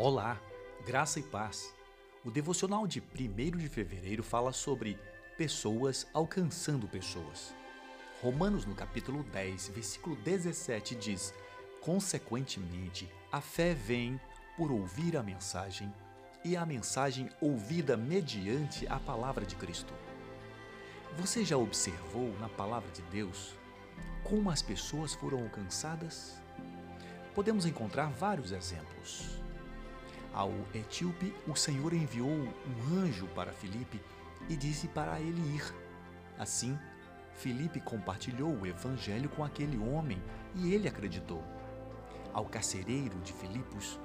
Olá, graça e paz. O devocional de 1 de fevereiro fala sobre pessoas alcançando pessoas. Romanos, no capítulo 10, versículo 17, diz: Consequentemente, a fé vem por ouvir a mensagem, e a mensagem ouvida mediante a palavra de Cristo. Você já observou na palavra de Deus como as pessoas foram alcançadas? Podemos encontrar vários exemplos. Ao etíope, o Senhor enviou um anjo para Filipe e disse para ele ir. Assim, Filipe compartilhou o evangelho com aquele homem e ele acreditou. Ao carcereiro de Filipos,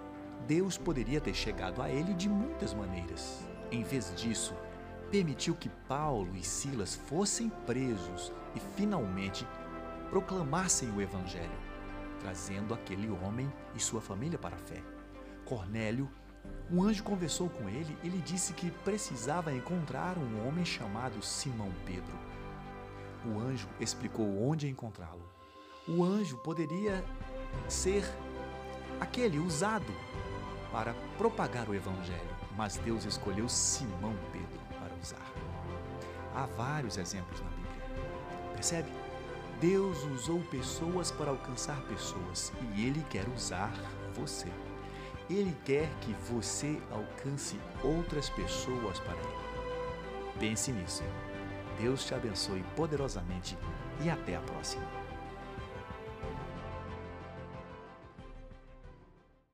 Deus poderia ter chegado a ele de muitas maneiras. Em vez disso, permitiu que Paulo e Silas fossem presos e finalmente proclamassem o evangelho, trazendo aquele homem e sua família para a fé. Cornélio, um anjo conversou com ele e lhe disse que precisava encontrar um homem chamado Simão Pedro. O anjo explicou onde encontrá-lo. O anjo poderia ser aquele usado para propagar o evangelho, mas Deus escolheu Simão Pedro para usar. Há vários exemplos na Bíblia. Percebe? Deus usou pessoas para alcançar pessoas e Ele quer usar você. Ele quer que você alcance outras pessoas para Ele. Pense nisso. Deus te abençoe poderosamente e até a próxima.